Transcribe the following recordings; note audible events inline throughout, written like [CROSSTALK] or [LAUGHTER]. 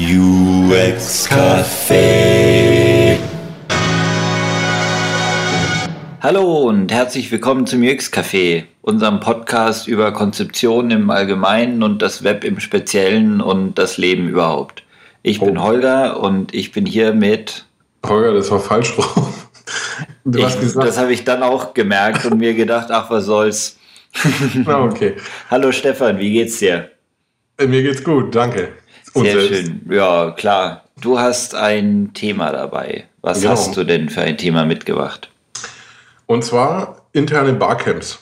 UX Café. Hallo und herzlich willkommen zum UX Café, unserem Podcast über Konzeption im Allgemeinen und das Web im Speziellen und das Leben überhaupt. Ich bin oh. Holger und ich bin hier mit. Holger, das war falsch rum. Du ich, hast gesagt. Das habe ich dann auch gemerkt und mir gedacht, ach, was soll's. Na, okay. Hallo Stefan, wie geht's dir? Äh, mir geht's gut, danke. Und Sehr selbst? schön. Ja, klar. Du hast ein Thema dabei. Was genau. hast du denn für ein Thema mitgebracht? Und zwar interne Barcamps.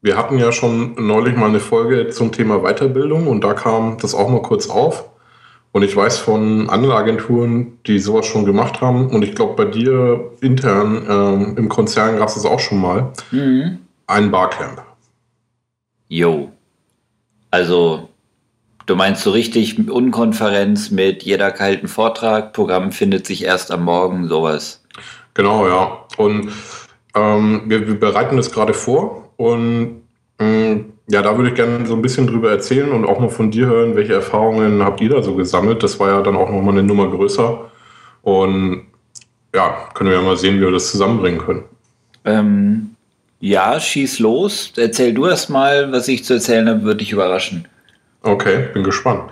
Wir hatten ja schon neulich mal eine Folge zum Thema Weiterbildung und da kam das auch mal kurz auf. Und ich weiß von anderen Agenturen, die sowas schon gemacht haben. Und ich glaube, bei dir intern ähm, im Konzern gab es das auch schon mal. Mhm. Ein Barcamp. Jo. Also, du meinst so richtig Unkonferenz mit jeder kalten Vortrag, Programm findet sich erst am Morgen, sowas. Genau, ja. Und ähm, wir, wir, bereiten das gerade vor und mh, mm, ja, da würde ich gerne so ein bisschen drüber erzählen und auch mal von dir hören, welche Erfahrungen habt ihr da so gesammelt? Das war ja dann auch nochmal eine Nummer größer. Und ja, können wir ja mal sehen, wie wir das zusammenbringen können. Ähm, ja, schieß los. Erzähl du erst mal, was ich zu erzählen habe, würde dich überraschen. Okay, bin gespannt.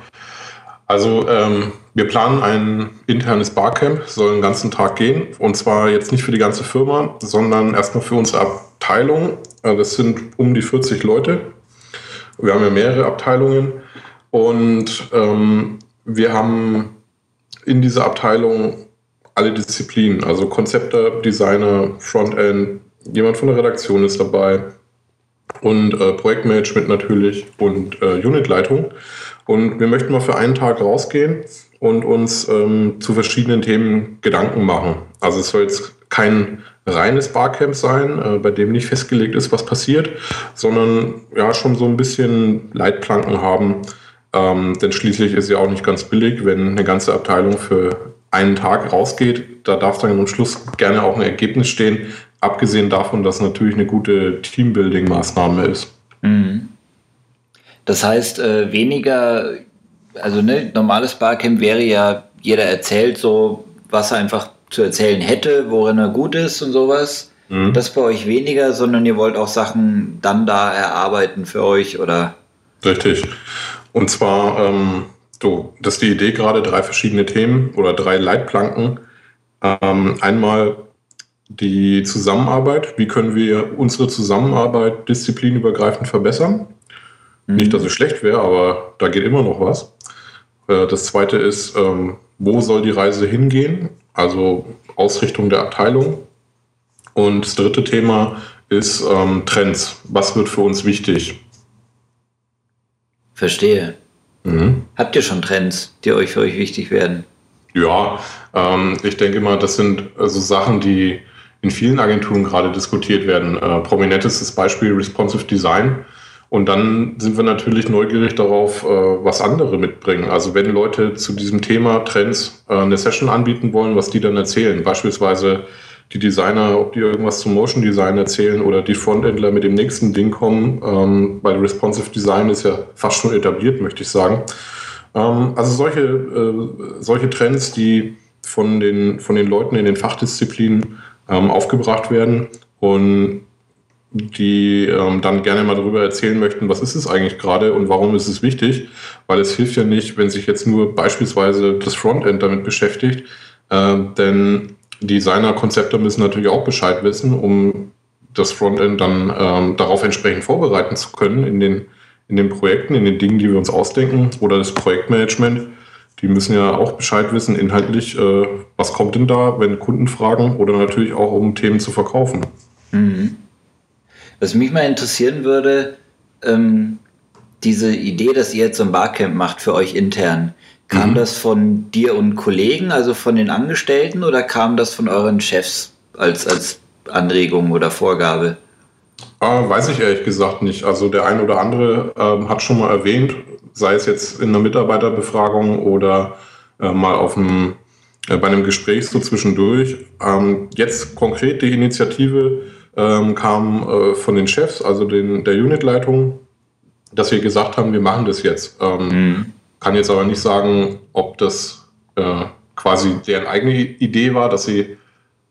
Also ähm, wir planen ein internes Barcamp, soll den ganzen Tag gehen. Und zwar jetzt nicht für die ganze Firma, sondern erstmal für unsere Abteilung. Äh, das sind um die 40 Leute. Wir haben ja mehrere Abteilungen und ähm, wir haben in dieser Abteilung alle Disziplinen, also Konzepte, Designer, Frontend, jemand von der Redaktion ist dabei und äh, Projektmanagement natürlich und äh, Unitleitung. Und wir möchten mal für einen Tag rausgehen und uns ähm, zu verschiedenen Themen Gedanken machen. Also es soll jetzt kein reines Barcamp sein, äh, bei dem nicht festgelegt ist, was passiert, sondern ja schon so ein bisschen Leitplanken haben. Ähm, denn schließlich ist ja auch nicht ganz billig, wenn eine ganze Abteilung für einen Tag rausgeht. Da darf dann am Schluss gerne auch ein Ergebnis stehen, abgesehen davon, dass natürlich eine gute Teambuilding-Maßnahme ist. Mhm. Das heißt, äh, weniger, also ne, normales Barcamp wäre ja, jeder erzählt so, was er einfach zu erzählen hätte, worin er gut ist und sowas. Mhm. Das bei euch weniger, sondern ihr wollt auch Sachen dann da erarbeiten für euch oder? Richtig. Und zwar, ähm, so, das ist die Idee gerade, drei verschiedene Themen oder drei Leitplanken. Ähm, einmal die Zusammenarbeit. Wie können wir unsere Zusammenarbeit disziplinübergreifend verbessern? Mhm. Nicht, dass es schlecht wäre, aber da geht immer noch was. Äh, das zweite ist, ähm, wo soll die Reise hingehen? also Ausrichtung der Abteilung. Und das dritte Thema ist ähm, Trends. Was wird für uns wichtig? Verstehe. Mhm. Habt ihr schon Trends, die euch für euch wichtig werden? Ja, ähm, ich denke mal, das sind also Sachen, die in vielen Agenturen gerade diskutiert werden. Äh, prominentestes Beispiel Responsive Design. Und dann sind wir natürlich neugierig darauf, äh, was andere mitbringen. Also wenn Leute zu diesem Thema Trends äh, eine Session anbieten wollen, was die dann erzählen. Beispielsweise die Designer, ob die irgendwas zum Motion Design erzählen oder die Frontendler mit dem nächsten Ding kommen, ähm, weil Responsive Design ist ja fast schon etabliert, möchte ich sagen. Ähm, also solche, äh, solche Trends, die von den, von den Leuten in den Fachdisziplinen ähm, aufgebracht werden und die ähm, dann gerne mal darüber erzählen möchten, was ist es eigentlich gerade und warum ist es wichtig, weil es hilft ja nicht, wenn sich jetzt nur beispielsweise das Frontend damit beschäftigt, äh, denn Designer-Konzepte müssen natürlich auch Bescheid wissen, um das Frontend dann ähm, darauf entsprechend vorbereiten zu können in den, in den Projekten, in den Dingen, die wir uns ausdenken oder das Projektmanagement. Die müssen ja auch Bescheid wissen, inhaltlich, äh, was kommt denn da, wenn Kunden fragen oder natürlich auch, um Themen zu verkaufen. Mhm. Was mich mal interessieren würde, ähm, diese Idee, dass ihr jetzt so ein Barcamp macht für euch intern, kam mhm. das von dir und Kollegen, also von den Angestellten, oder kam das von euren Chefs als, als Anregung oder Vorgabe? Äh, weiß ich ehrlich gesagt nicht. Also der ein oder andere äh, hat schon mal erwähnt, sei es jetzt in einer Mitarbeiterbefragung oder äh, mal auf einem, äh, bei einem Gespräch so zwischendurch. Ähm, jetzt konkret die Initiative ähm, kam äh, von den Chefs, also den, der Unitleitung, dass wir gesagt haben, wir machen das jetzt. Ähm, mhm. Kann jetzt aber nicht sagen, ob das äh, quasi deren eigene Idee war, dass sie,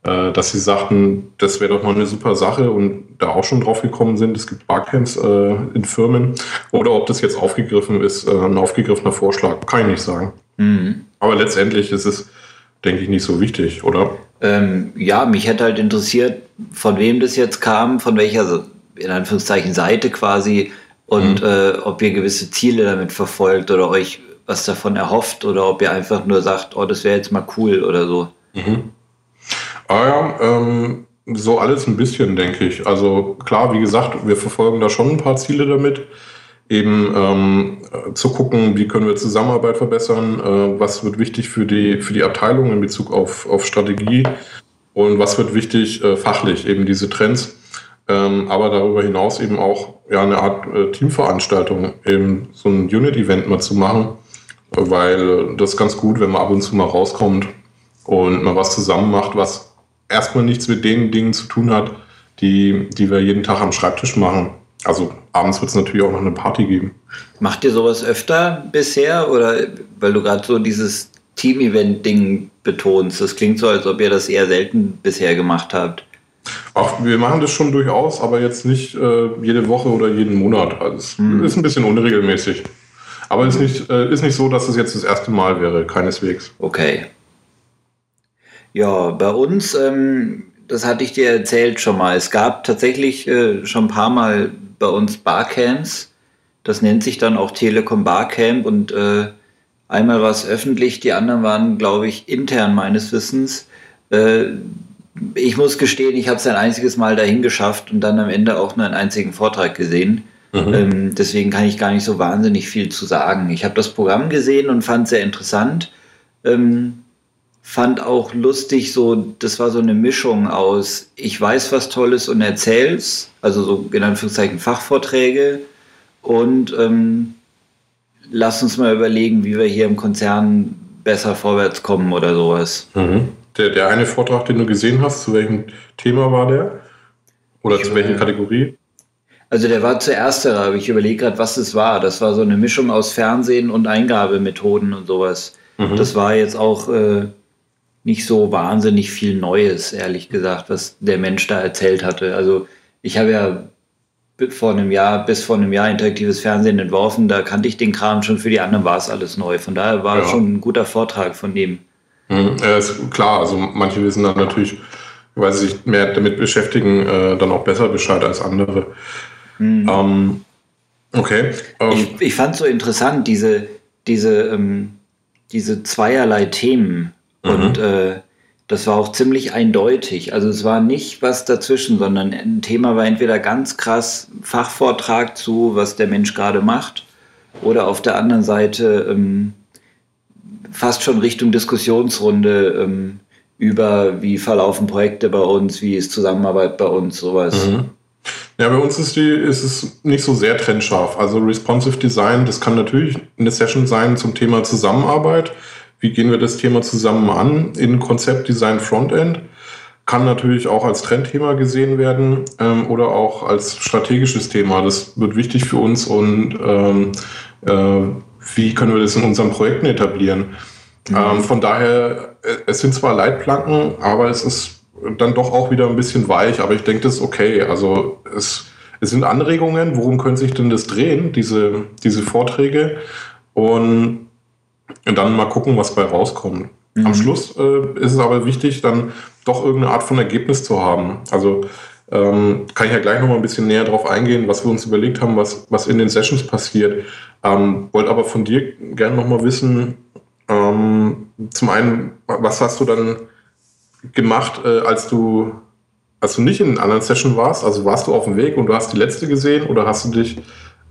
äh, dass sie sagten, das wäre doch mal eine super Sache und da auch schon drauf gekommen sind, es gibt Barcamps äh, in Firmen. Oder ob das jetzt aufgegriffen ist, äh, ein aufgegriffener Vorschlag, kann ich nicht sagen. Mhm. Aber letztendlich ist es, denke ich, nicht so wichtig, oder? Ähm, ja, mich hätte halt interessiert, von wem das jetzt kam, von welcher, in Anführungszeichen, Seite quasi und mhm. äh, ob ihr gewisse Ziele damit verfolgt oder euch was davon erhofft oder ob ihr einfach nur sagt, oh, das wäre jetzt mal cool oder so. Mhm. Ah ja, ähm, so alles ein bisschen, denke ich. Also klar, wie gesagt, wir verfolgen da schon ein paar Ziele damit. Eben ähm, zu gucken, wie können wir Zusammenarbeit verbessern, äh, was wird wichtig für die, für die Abteilung in Bezug auf, auf Strategie und was wird wichtig äh, fachlich, eben diese Trends. Ähm, aber darüber hinaus eben auch ja, eine Art äh, Teamveranstaltung, eben so ein Unit-Event mal zu machen, weil das ist ganz gut, wenn man ab und zu mal rauskommt und mal was zusammen macht, was erstmal nichts mit den Dingen zu tun hat, die, die wir jeden Tag am Schreibtisch machen. Also abends wird es natürlich auch noch eine Party geben. Macht ihr sowas öfter bisher oder weil du gerade so dieses Team-Event-Ding betonst? Das klingt so, als ob ihr das eher selten bisher gemacht habt. Ach, wir machen das schon durchaus, aber jetzt nicht äh, jede Woche oder jeden Monat. Also es hm. ist ein bisschen unregelmäßig. Aber es ist nicht, äh, ist nicht so, dass es jetzt das erste Mal wäre, keineswegs. Okay. Ja, bei uns, ähm, das hatte ich dir erzählt schon mal, es gab tatsächlich äh, schon ein paar Mal bei uns Barcamps. Das nennt sich dann auch Telekom Barcamp und äh, einmal war es öffentlich, die anderen waren, glaube ich, intern meines Wissens. Äh, ich muss gestehen, ich habe es ein einziges Mal dahin geschafft und dann am Ende auch nur einen einzigen Vortrag gesehen. Mhm. Ähm, deswegen kann ich gar nicht so wahnsinnig viel zu sagen. Ich habe das Programm gesehen und fand es sehr interessant. Ähm, fand auch lustig, so, das war so eine Mischung aus, ich weiß was Tolles und erzähl's, also so in Anführungszeichen Fachvorträge und ähm, lass uns mal überlegen, wie wir hier im Konzern besser vorwärts kommen oder sowas. Mhm. Der, der eine Vortrag, den du gesehen hast, zu welchem Thema war der? Oder ich, zu welcher Kategorie? Also der war zuerst, aber ich überlege gerade, was es war. Das war so eine Mischung aus Fernsehen und Eingabemethoden und sowas. Mhm. Das war jetzt auch äh, nicht so wahnsinnig viel Neues, ehrlich gesagt, was der Mensch da erzählt hatte. Also ich habe ja vor einem Jahr, bis vor einem Jahr interaktives Fernsehen entworfen, da kannte ich den Kram schon, für die anderen war es alles neu. Von daher war ja. schon ein guter Vortrag von dem. Mhm, ja, ist klar, also manche wissen dann natürlich, weil sie sich mehr damit beschäftigen, äh, dann auch besser Bescheid als andere. Mhm. Ähm, okay. Ähm, ich, ich fand so interessant, diese, diese, ähm, diese zweierlei Themen. Mhm. Und äh, das war auch ziemlich eindeutig. Also es war nicht was dazwischen, sondern ein Thema war entweder ganz krass Fachvortrag zu, was der Mensch gerade macht, oder auf der anderen Seite ähm, fast schon Richtung Diskussionsrunde ähm, über, wie verlaufen Projekte bei uns, wie ist Zusammenarbeit bei uns, sowas. Mhm. Ja, bei uns ist, die, ist es nicht so sehr trennscharf. Also Responsive Design, das kann natürlich eine Session sein zum Thema Zusammenarbeit. Wie gehen wir das Thema zusammen an in Konzept Design Frontend? Kann natürlich auch als Trendthema gesehen werden ähm, oder auch als strategisches Thema. Das wird wichtig für uns und ähm, äh, wie können wir das in unseren Projekten etablieren. Mhm. Ähm, von daher, äh, es sind zwar Leitplanken, aber es ist dann doch auch wieder ein bisschen weich, aber ich denke, das ist okay. Also es, es sind Anregungen, worum könnte sich denn das drehen, diese, diese Vorträge? Und, und dann mal gucken, was bei rauskommt. Mhm. Am Schluss äh, ist es aber wichtig, dann doch irgendeine Art von Ergebnis zu haben. Also ähm, kann ich ja gleich noch mal ein bisschen näher drauf eingehen, was wir uns überlegt haben, was, was in den Sessions passiert. Ähm, wollte aber von dir gerne noch mal wissen, ähm, zum einen, was hast du dann gemacht, äh, als du als du nicht in einer anderen Session warst? Also warst du auf dem Weg und du hast die letzte gesehen oder hast du dich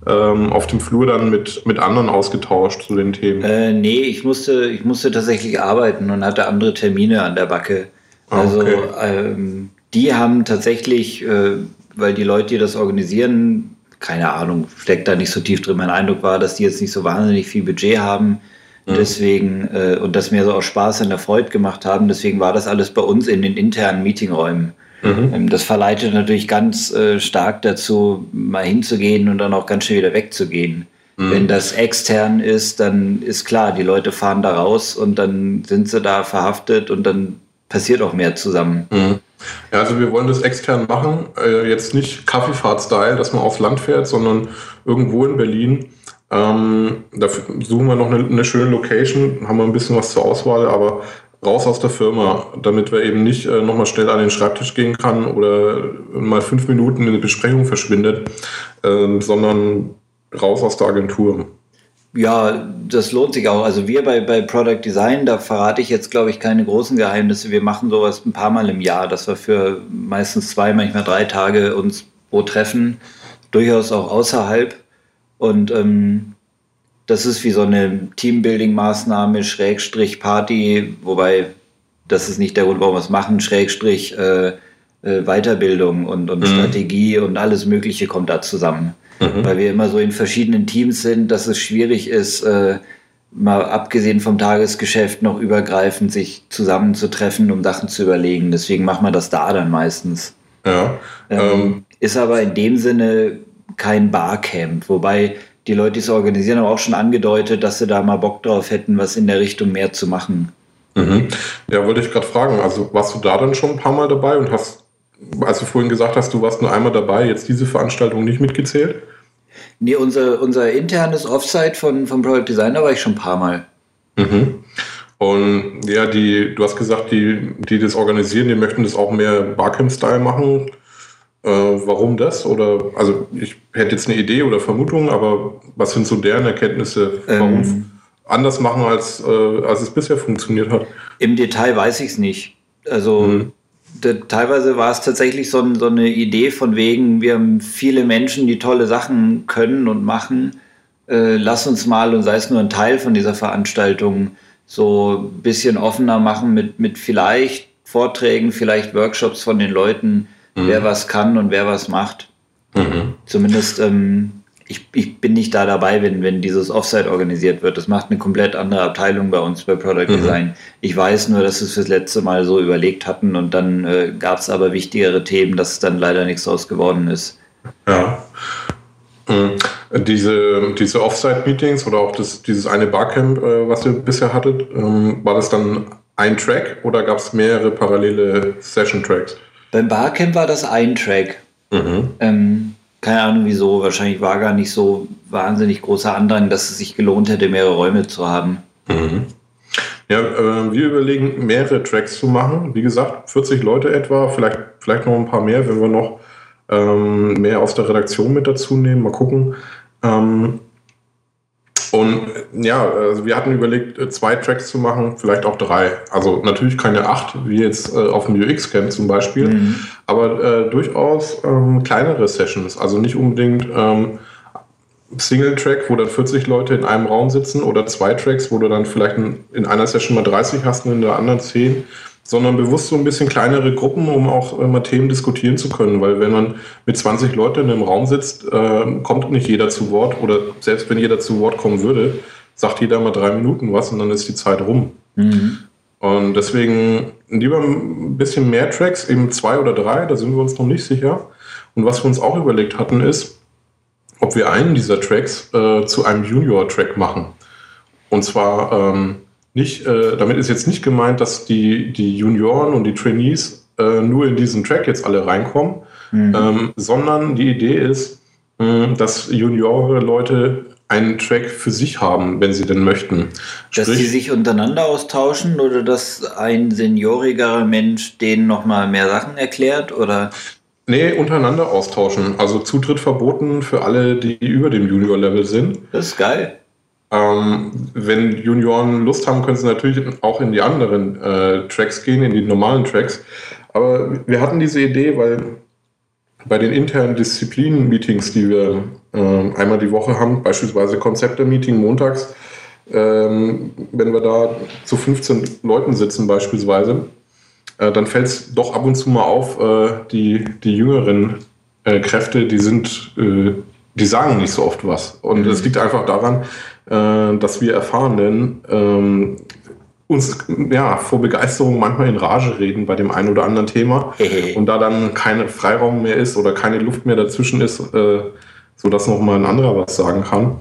auf dem Flur dann mit, mit anderen ausgetauscht zu den Themen? Äh, nee, ich musste, ich musste tatsächlich arbeiten und hatte andere Termine an der Backe. Ah, also okay. ähm, die haben tatsächlich, äh, weil die Leute, die das organisieren, keine Ahnung, steckt da nicht so tief drin. Mein Eindruck war, dass die jetzt nicht so wahnsinnig viel Budget haben. Mhm. Deswegen, äh, und das mir so auch Spaß an der Freude gemacht haben, deswegen war das alles bei uns in den internen Meetingräumen. Mhm. Ähm, das verleitet natürlich ganz äh, stark dazu, mal hinzugehen und dann auch ganz schnell wieder wegzugehen. Mhm. Wenn das extern ist, dann ist klar, die Leute fahren da raus und dann sind sie da verhaftet und dann passiert auch mehr zusammen. Mhm. Ja, also wir wollen das extern machen, äh, jetzt nicht Kaffeefahrt-Style, dass man aufs Land fährt, sondern irgendwo in Berlin. Ähm, da suchen wir noch eine, eine, schöne Location, haben wir ein bisschen was zur Auswahl, aber raus aus der Firma, damit wir eben nicht äh, nochmal schnell an den Schreibtisch gehen kann oder mal fünf Minuten in eine Besprechung verschwindet, äh, sondern raus aus der Agentur. Ja, das lohnt sich auch. Also wir bei, bei Product Design, da verrate ich jetzt, glaube ich, keine großen Geheimnisse. Wir machen sowas ein paar Mal im Jahr, dass wir für meistens zwei, manchmal drei Tage uns wo treffen, durchaus auch außerhalb. Und ähm, das ist wie so eine Teambuilding-Maßnahme, Schrägstrich Party, wobei das ist nicht der Grund, warum wir es machen, Schrägstrich äh, äh, Weiterbildung und, und mhm. Strategie und alles Mögliche kommt da zusammen. Mhm. Weil wir immer so in verschiedenen Teams sind, dass es schwierig ist, äh, mal abgesehen vom Tagesgeschäft noch übergreifend sich zusammenzutreffen, um Sachen zu überlegen. Deswegen machen wir das da dann meistens. Ja. Ähm, ähm, ist aber in dem Sinne kein Barcamp, wobei die Leute, die es organisieren, haben auch schon angedeutet, dass sie da mal Bock drauf hätten, was in der Richtung mehr zu machen. Mhm. Ja, wollte ich gerade fragen. Also warst du da dann schon ein paar Mal dabei und hast als du vorhin gesagt hast, du warst nur einmal dabei, jetzt diese Veranstaltung nicht mitgezählt? Nee, unser, unser internes Offsite von, vom Product Designer war ich schon ein paar Mal. Mhm. Und ja, die, du hast gesagt, die, die das organisieren, die möchten das auch mehr Barcamp-Style machen. Äh, warum das? Oder also ich hätte jetzt eine Idee oder Vermutung, aber was sind so deren Erkenntnisse? Warum ähm, anders machen, als, äh, als es bisher funktioniert hat? Im Detail weiß ich es nicht. Also mhm teilweise war es tatsächlich so, so, eine Idee von wegen, wir haben viele Menschen, die tolle Sachen können und machen. Äh, lass uns mal, und sei es nur ein Teil von dieser Veranstaltung, so ein bisschen offener machen mit, mit vielleicht Vorträgen, vielleicht Workshops von den Leuten, mhm. wer was kann und wer was macht. Mhm. Zumindest ähm, ich, ich bin nicht da dabei, wenn, wenn dieses Offsite organisiert wird. Das macht eine komplett andere Abteilung bei uns bei Product mhm. Design. Ich weiß nur, dass wir es fürs letzte Mal so überlegt hatten und dann äh, gab es aber wichtigere Themen, dass dann leider nichts draus geworden ist. Ja. Mhm. Diese, diese Offsite-Meetings oder auch das, dieses eine Barcamp, äh, was ihr bisher hattet, ähm, war das dann ein Track oder gab es mehrere parallele Session-Tracks? Beim Barcamp war das ein Track. Mhm. Ähm, keine Ahnung wieso, wahrscheinlich war gar nicht so wahnsinnig großer Andrang, dass es sich gelohnt hätte, mehrere Räume zu haben. Mhm. Ja, äh, wir überlegen, mehrere Tracks zu machen. Wie gesagt, 40 Leute etwa, vielleicht, vielleicht noch ein paar mehr, wenn wir noch ähm, mehr aus der Redaktion mit dazu nehmen. Mal gucken. Ähm, und ja, also wir hatten überlegt, äh, zwei Tracks zu machen, vielleicht auch drei. Also natürlich keine acht, wie jetzt äh, auf dem UX-Camp zum Beispiel, mhm. aber äh, durchaus ähm, kleinere Sessions. Also nicht unbedingt ähm, Single-Track, wo dann 40 Leute in einem Raum sitzen oder zwei Tracks, wo du dann vielleicht in, in einer Session mal 30 hast und in der anderen 10 sondern bewusst so ein bisschen kleinere Gruppen, um auch immer Themen diskutieren zu können. Weil wenn man mit 20 Leuten in einem Raum sitzt, äh, kommt nicht jeder zu Wort oder selbst wenn jeder zu Wort kommen würde, sagt jeder mal drei Minuten was und dann ist die Zeit rum. Mhm. Und deswegen lieber ein bisschen mehr Tracks, eben zwei oder drei, da sind wir uns noch nicht sicher. Und was wir uns auch überlegt hatten, ist, ob wir einen dieser Tracks äh, zu einem Junior-Track machen. Und zwar ähm, nicht, äh, damit ist jetzt nicht gemeint, dass die, die Junioren und die Trainees äh, nur in diesen Track jetzt alle reinkommen, mhm. ähm, sondern die Idee ist, äh, dass Juniore-Leute einen Track für sich haben, wenn sie denn möchten. Sprich, dass sie sich untereinander austauschen oder dass ein seniorigerer Mensch denen nochmal mehr Sachen erklärt oder? Nee, untereinander austauschen. Also Zutritt verboten für alle, die über dem Junior-Level sind. Das ist geil. Ähm, wenn Junioren Lust haben, können sie natürlich auch in die anderen äh, Tracks gehen, in die normalen Tracks. Aber wir hatten diese Idee, weil bei den internen Disziplinen-Meetings, die wir äh, einmal die Woche haben, beispielsweise Konzepte-Meeting montags, ähm, wenn wir da zu 15 Leuten sitzen beispielsweise, äh, dann fällt es doch ab und zu mal auf, äh, die, die jüngeren äh, Kräfte, die sind, äh, die sagen nicht so oft was. Und es mhm. liegt einfach daran, äh, dass wir Erfahrenen ähm, uns ja vor Begeisterung manchmal in Rage reden bei dem einen oder anderen Thema und da dann kein Freiraum mehr ist oder keine Luft mehr dazwischen ist, äh, so dass noch mal ein anderer was sagen kann.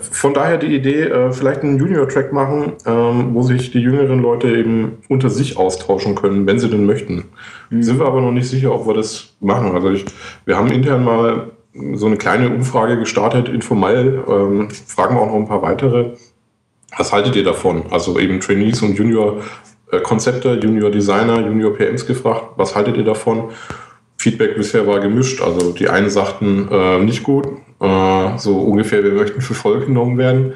Von daher die Idee, äh, vielleicht einen Junior-Track machen, ähm, wo sich die jüngeren Leute eben unter sich austauschen können, wenn sie denn möchten. Mhm. Sind wir aber noch nicht sicher, ob wir das machen. Also ich, wir haben intern mal so eine kleine Umfrage gestartet, informell, ähm, fragen wir auch noch ein paar weitere. Was haltet ihr davon? Also eben Trainees und Junior-Konzepte, Junior-Designer, Junior-PMs gefragt, was haltet ihr davon? Feedback bisher war gemischt. Also die einen sagten äh, nicht gut, äh, so ungefähr, wir möchten für voll genommen werden.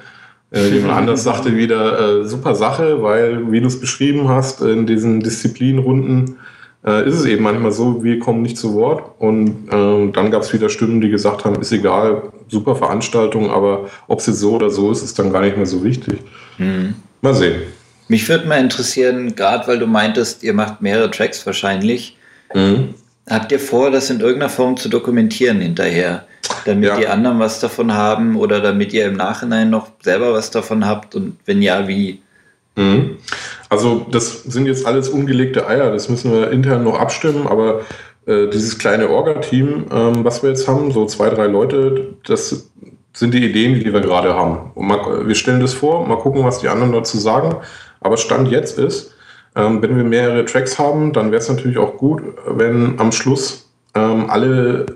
Äh, jemand [LAUGHS] anders sagte wieder, äh, super Sache, weil, wie du es beschrieben hast, in diesen Disziplinrunden äh, ist es eben manchmal so, wir kommen nicht zu Wort. Und äh, dann gab es wieder Stimmen, die gesagt haben, ist egal, super Veranstaltung, aber ob es jetzt so oder so ist, ist dann gar nicht mehr so wichtig. Mhm. Mal sehen. Mich würde mal interessieren, gerade weil du meintest, ihr macht mehrere Tracks wahrscheinlich. Mhm. Habt ihr vor, das in irgendeiner Form zu dokumentieren hinterher? Damit ja. die anderen was davon haben oder damit ihr im Nachhinein noch selber was davon habt und wenn ja, wie? Mhm. Also das sind jetzt alles ungelegte Eier, das müssen wir intern noch abstimmen, aber äh, dieses kleine Orga-Team, ähm, was wir jetzt haben, so zwei, drei Leute, das sind die Ideen, die wir gerade haben. Und mal, wir stellen das vor, mal gucken, was die anderen dazu sagen. Aber Stand jetzt ist, ähm, wenn wir mehrere Tracks haben, dann wäre es natürlich auch gut, wenn am Schluss ähm, alle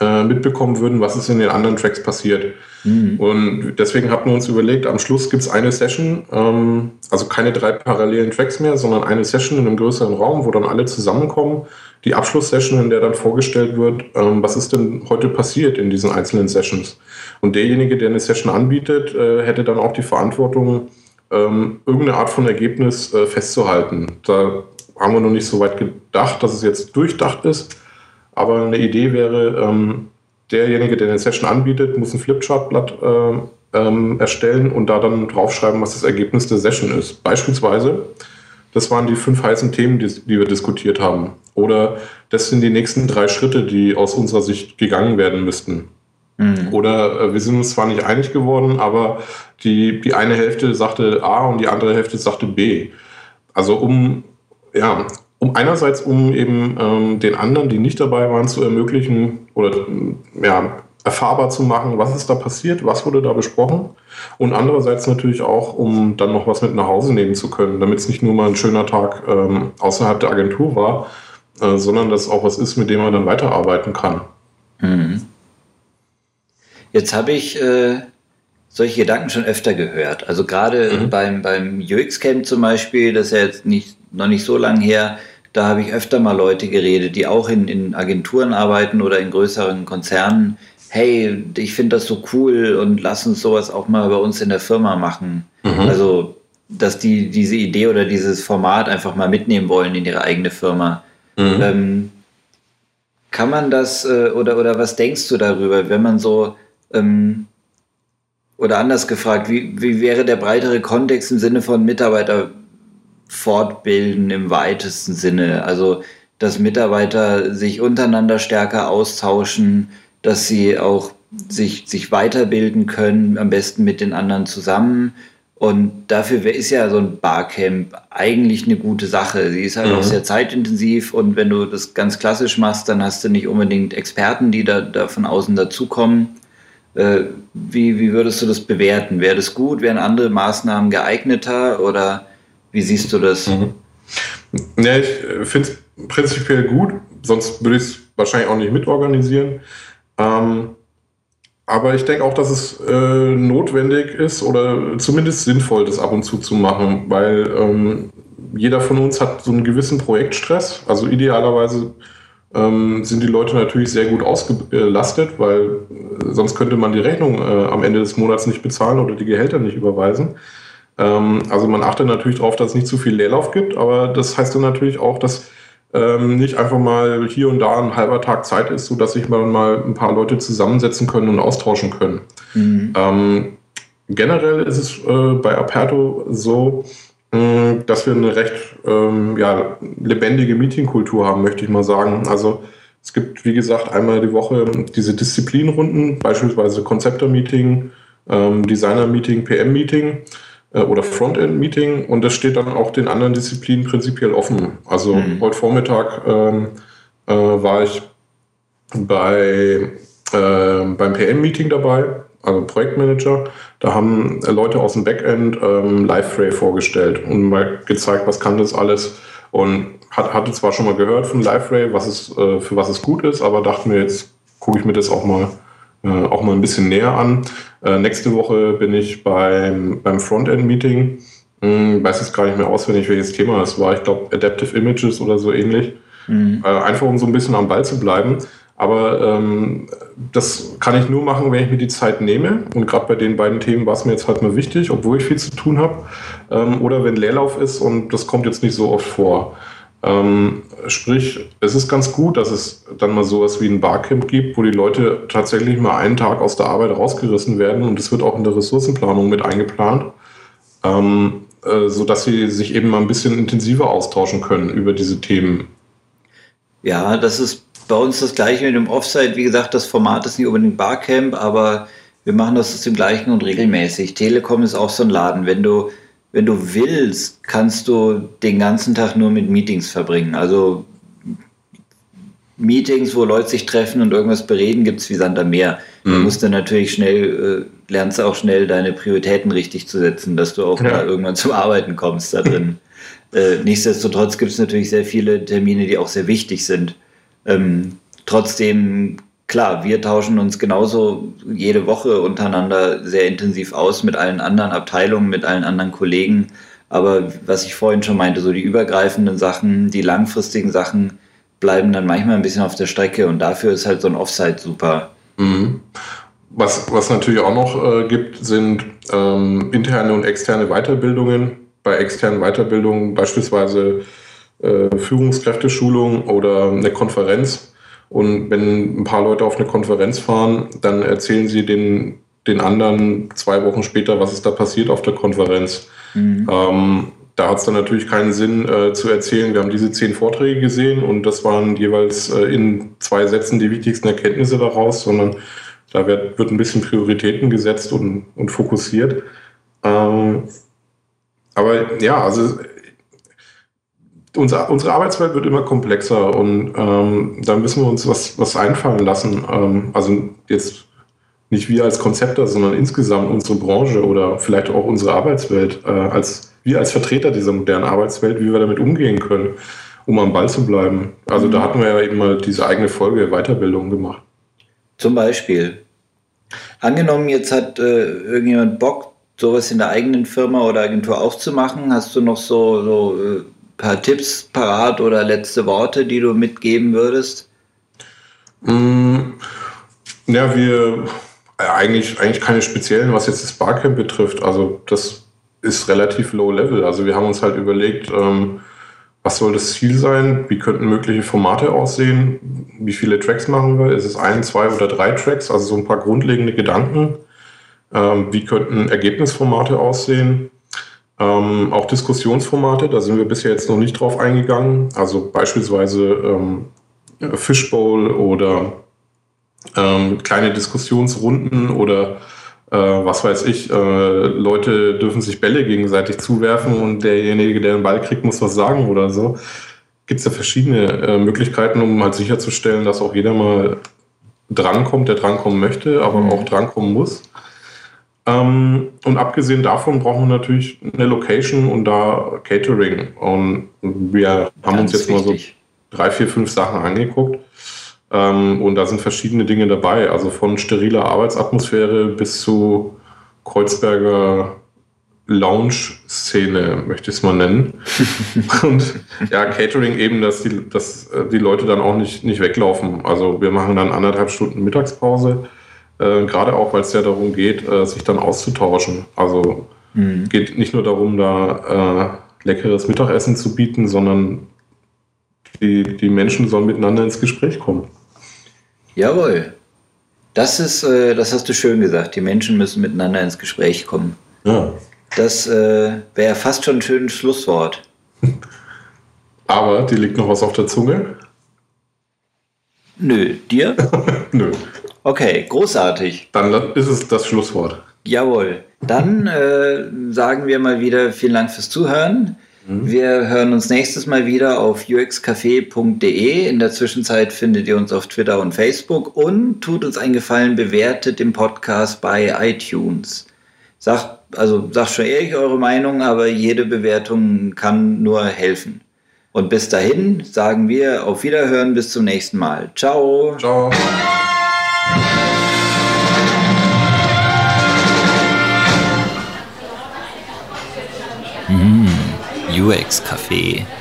äh, mitbekommen würden, was ist in den anderen Tracks passiert. Mhm. Und deswegen hatten wir uns überlegt, am Schluss gibt es eine Session, ähm, also keine drei parallelen Tracks mehr, sondern eine Session in einem größeren Raum, wo dann alle zusammenkommen. Die Abschlusssession, in der dann vorgestellt wird, ähm, was ist denn heute passiert in diesen einzelnen Sessions. Und derjenige, der eine Session anbietet, äh, hätte dann auch die Verantwortung, ähm, irgendeine Art von Ergebnis äh, festzuhalten. Da haben wir noch nicht so weit gedacht, dass es jetzt durchdacht ist. Aber eine Idee wäre, ähm, derjenige, der eine Session anbietet, muss ein Flipchartblatt äh, ähm, erstellen und da dann draufschreiben, was das Ergebnis der Session ist. Beispielsweise, das waren die fünf heißen Themen, die, die wir diskutiert haben. Oder das sind die nächsten drei Schritte, die aus unserer Sicht gegangen werden müssten. Mhm. Oder äh, wir sind uns zwar nicht einig geworden, aber die, die eine Hälfte sagte A und die andere Hälfte sagte B. Also um, ja, um einerseits um eben ähm, den anderen, die nicht dabei waren, zu ermöglichen oder ja, erfahrbar zu machen, was ist da passiert, was wurde da besprochen und andererseits natürlich auch, um dann noch was mit nach Hause nehmen zu können, damit es nicht nur mal ein schöner Tag ähm, außerhalb der Agentur war, äh, sondern dass auch was ist, mit dem man dann weiterarbeiten kann. Mhm. Jetzt habe ich äh, solche Gedanken schon öfter gehört. Also gerade mhm. beim, beim UX-Camp zum Beispiel, das ist ja jetzt nicht, noch nicht so lange her, da habe ich öfter mal Leute geredet, die auch in, in Agenturen arbeiten oder in größeren Konzernen. Hey, ich finde das so cool und lass uns sowas auch mal bei uns in der Firma machen. Mhm. Also, dass die diese Idee oder dieses Format einfach mal mitnehmen wollen in ihre eigene Firma. Mhm. Ähm, kann man das äh, oder, oder was denkst du darüber, wenn man so ähm, oder anders gefragt, wie, wie wäre der breitere Kontext im Sinne von Mitarbeiter fortbilden im weitesten Sinne? Also, dass Mitarbeiter sich untereinander stärker austauschen, dass sie auch sich, sich weiterbilden können, am besten mit den anderen zusammen. Und dafür ist ja so ein Barcamp eigentlich eine gute Sache. Sie ist halt mhm. auch sehr zeitintensiv und wenn du das ganz klassisch machst, dann hast du nicht unbedingt Experten, die da, da von außen dazukommen. Äh, wie, wie würdest du das bewerten? Wäre das gut? Wären andere Maßnahmen geeigneter oder wie siehst du das? Mhm. Ja, ich äh, finde es prinzipiell gut, sonst würde ich es wahrscheinlich auch nicht mitorganisieren. Ähm, aber ich denke auch, dass es äh, notwendig ist oder zumindest sinnvoll, das ab und zu zu machen, weil ähm, jeder von uns hat so einen gewissen Projektstress. Also idealerweise ähm, sind die Leute natürlich sehr gut ausgelastet, weil äh, sonst könnte man die Rechnung äh, am Ende des Monats nicht bezahlen oder die Gehälter nicht überweisen. Ähm, also man achtet natürlich darauf, dass es nicht zu viel Leerlauf gibt, aber das heißt dann natürlich auch, dass ähm, nicht einfach mal hier und da ein halber Tag Zeit ist, sodass sich mal, mal ein paar Leute zusammensetzen können und austauschen können. Mhm. Ähm, generell ist es äh, bei Aperto so, dass wir eine recht ähm, ja, lebendige Meetingkultur haben, möchte ich mal sagen. Also es gibt, wie gesagt, einmal die Woche diese Disziplinrunden, beispielsweise Konzeptor-Meeting, ähm, Designer-Meeting, PM-Meeting oder Frontend-Meeting und das steht dann auch den anderen Disziplinen prinzipiell offen. Also mhm. heute Vormittag ähm, äh, war ich bei, äh, beim PM-Meeting dabei. also Projektmanager. Da haben Leute aus dem Backend ähm, LiveRay vorgestellt und mal gezeigt, was kann das alles. Und hat, hatte zwar schon mal gehört von LiveRay, was es, äh, für was es gut ist, aber dachte mir, jetzt gucke ich mir das auch mal, äh, auch mal ein bisschen näher an. Äh, nächste Woche bin ich beim, beim Frontend-Meeting. Hm, weiß jetzt gar nicht mehr auswendig, welches Thema das war. Ich glaube, Adaptive Images oder so ähnlich. Mhm. Äh, einfach um so ein bisschen am Ball zu bleiben. Aber ähm, das kann ich nur machen, wenn ich mir die Zeit nehme. Und gerade bei den beiden Themen war es mir jetzt halt mal wichtig, obwohl ich viel zu tun habe. Ähm, oder wenn Leerlauf ist und das kommt jetzt nicht so oft vor. Ähm, sprich, es ist ganz gut, dass es dann mal sowas wie ein Barcamp gibt, wo die Leute tatsächlich mal einen Tag aus der Arbeit rausgerissen werden und es wird auch in der Ressourcenplanung mit eingeplant, ähm, äh, sodass sie sich eben mal ein bisschen intensiver austauschen können über diese Themen. Ja, das ist bei uns das gleiche mit dem Offsite. Wie gesagt, das Format ist nicht unbedingt Barcamp, aber wir machen das aus dem gleichen und regelmäßig. Telekom ist auch so ein Laden. Wenn du, wenn du willst, kannst du den ganzen Tag nur mit Meetings verbringen. Also Meetings, wo Leute sich treffen und irgendwas bereden, gibt es wie Sand am Meer. Mhm. Du musst dann natürlich schnell, äh, lernst auch schnell deine Prioritäten richtig zu setzen, dass du auch ja. mal irgendwann zum Arbeiten kommst da drin. äh, nichtsdestotrotz gibt es natürlich sehr viele Termine, die auch sehr wichtig sind. Ähm, trotzdem, klar, wir tauschen uns genauso jede Woche untereinander sehr intensiv aus mit allen anderen Abteilungen, mit allen anderen Kollegen. Aber was ich vorhin schon meinte, so die übergreifenden Sachen, die langfristigen Sachen bleiben dann manchmal ein bisschen auf der Strecke und dafür ist halt so ein Offsite super. Mhm. Was, was natürlich auch noch äh, gibt, sind ähm, interne und externe Weiterbildungen. Bei externen Weiterbildungen beispielsweise äh, Führungskräfteschulung oder eine Konferenz. Und wenn ein paar Leute auf eine Konferenz fahren, dann erzählen sie den, den anderen zwei Wochen später, was ist da passiert auf der Konferenz. Mhm. Ähm, da hat es dann natürlich keinen Sinn äh, zu erzählen, wir haben diese zehn Vorträge gesehen und das waren jeweils äh, in zwei Sätzen die wichtigsten Erkenntnisse daraus, sondern da wird, wird ein bisschen Prioritäten gesetzt und, und fokussiert. Ähm, aber ja, also unser, unsere Arbeitswelt wird immer komplexer und ähm, da müssen wir uns was, was einfallen lassen. Ähm, also jetzt nicht wir als Konzepter, sondern insgesamt unsere Branche oder vielleicht auch unsere Arbeitswelt, äh, als wir als Vertreter dieser modernen Arbeitswelt, wie wir damit umgehen können, um am Ball zu bleiben. Also da hatten wir ja eben mal diese eigene Folge Weiterbildung gemacht. Zum Beispiel. Angenommen, jetzt hat äh, irgendjemand Bock, sowas in der eigenen Firma oder Agentur auch zu machen, hast du noch so, so äh, paar Tipps parat oder letzte Worte, die du mitgeben würdest? Mm, ja, wir äh, eigentlich, eigentlich keine speziellen, was jetzt das Barcamp betrifft. Also das ist relativ low level. Also wir haben uns halt überlegt, ähm, was soll das Ziel sein? Wie könnten mögliche Formate aussehen? Wie viele Tracks machen wir? Ist es ein, zwei oder drei Tracks? Also so ein paar grundlegende Gedanken. Ähm, wie könnten Ergebnisformate aussehen? Ähm, auch Diskussionsformate, da sind wir bisher jetzt noch nicht drauf eingegangen. Also beispielsweise ähm, Fishbowl oder ähm, kleine Diskussionsrunden oder äh, was weiß ich, äh, Leute dürfen sich Bälle gegenseitig zuwerfen und derjenige, der den Ball kriegt, muss was sagen oder so. Gibt es ja verschiedene äh, Möglichkeiten, um halt sicherzustellen, dass auch jeder mal drankommt, der drankommen möchte, aber mhm. auch drankommen muss. Ähm, und abgesehen davon brauchen wir natürlich eine Location und da Catering. Und wir haben Ganz uns jetzt wichtig. mal so drei, vier, fünf Sachen angeguckt. Ähm, und da sind verschiedene Dinge dabei. Also von steriler Arbeitsatmosphäre bis zu Kreuzberger Lounge-Szene, möchte ich es mal nennen. [LAUGHS] und ja, Catering eben, dass die, dass die Leute dann auch nicht, nicht weglaufen. Also wir machen dann anderthalb Stunden Mittagspause äh, gerade auch, weil es ja darum geht, äh, sich dann auszutauschen. Also mhm. geht nicht nur darum, da äh, leckeres Mittagessen zu bieten, sondern die, die Menschen sollen miteinander ins Gespräch kommen. Jawohl. Das ist, äh, das hast du schön gesagt. Die Menschen müssen miteinander ins Gespräch kommen. Ja. Das äh, wäre fast schon ein schönes Schlusswort. [LAUGHS] Aber dir liegt noch was auf der Zunge? Nö, dir? [LAUGHS] Nö. Okay, großartig. Dann ist es das Schlusswort. Jawohl. Dann äh, sagen wir mal wieder vielen Dank fürs Zuhören. Mhm. Wir hören uns nächstes Mal wieder auf uxcafé.de. In der Zwischenzeit findet ihr uns auf Twitter und Facebook und tut uns einen Gefallen, bewertet den Podcast bei iTunes. Sagt, also sagt schon ehrlich eure Meinung, aber jede Bewertung kann nur helfen. Und bis dahin sagen wir auf Wiederhören, bis zum nächsten Mal. Ciao. Ciao. UX Café.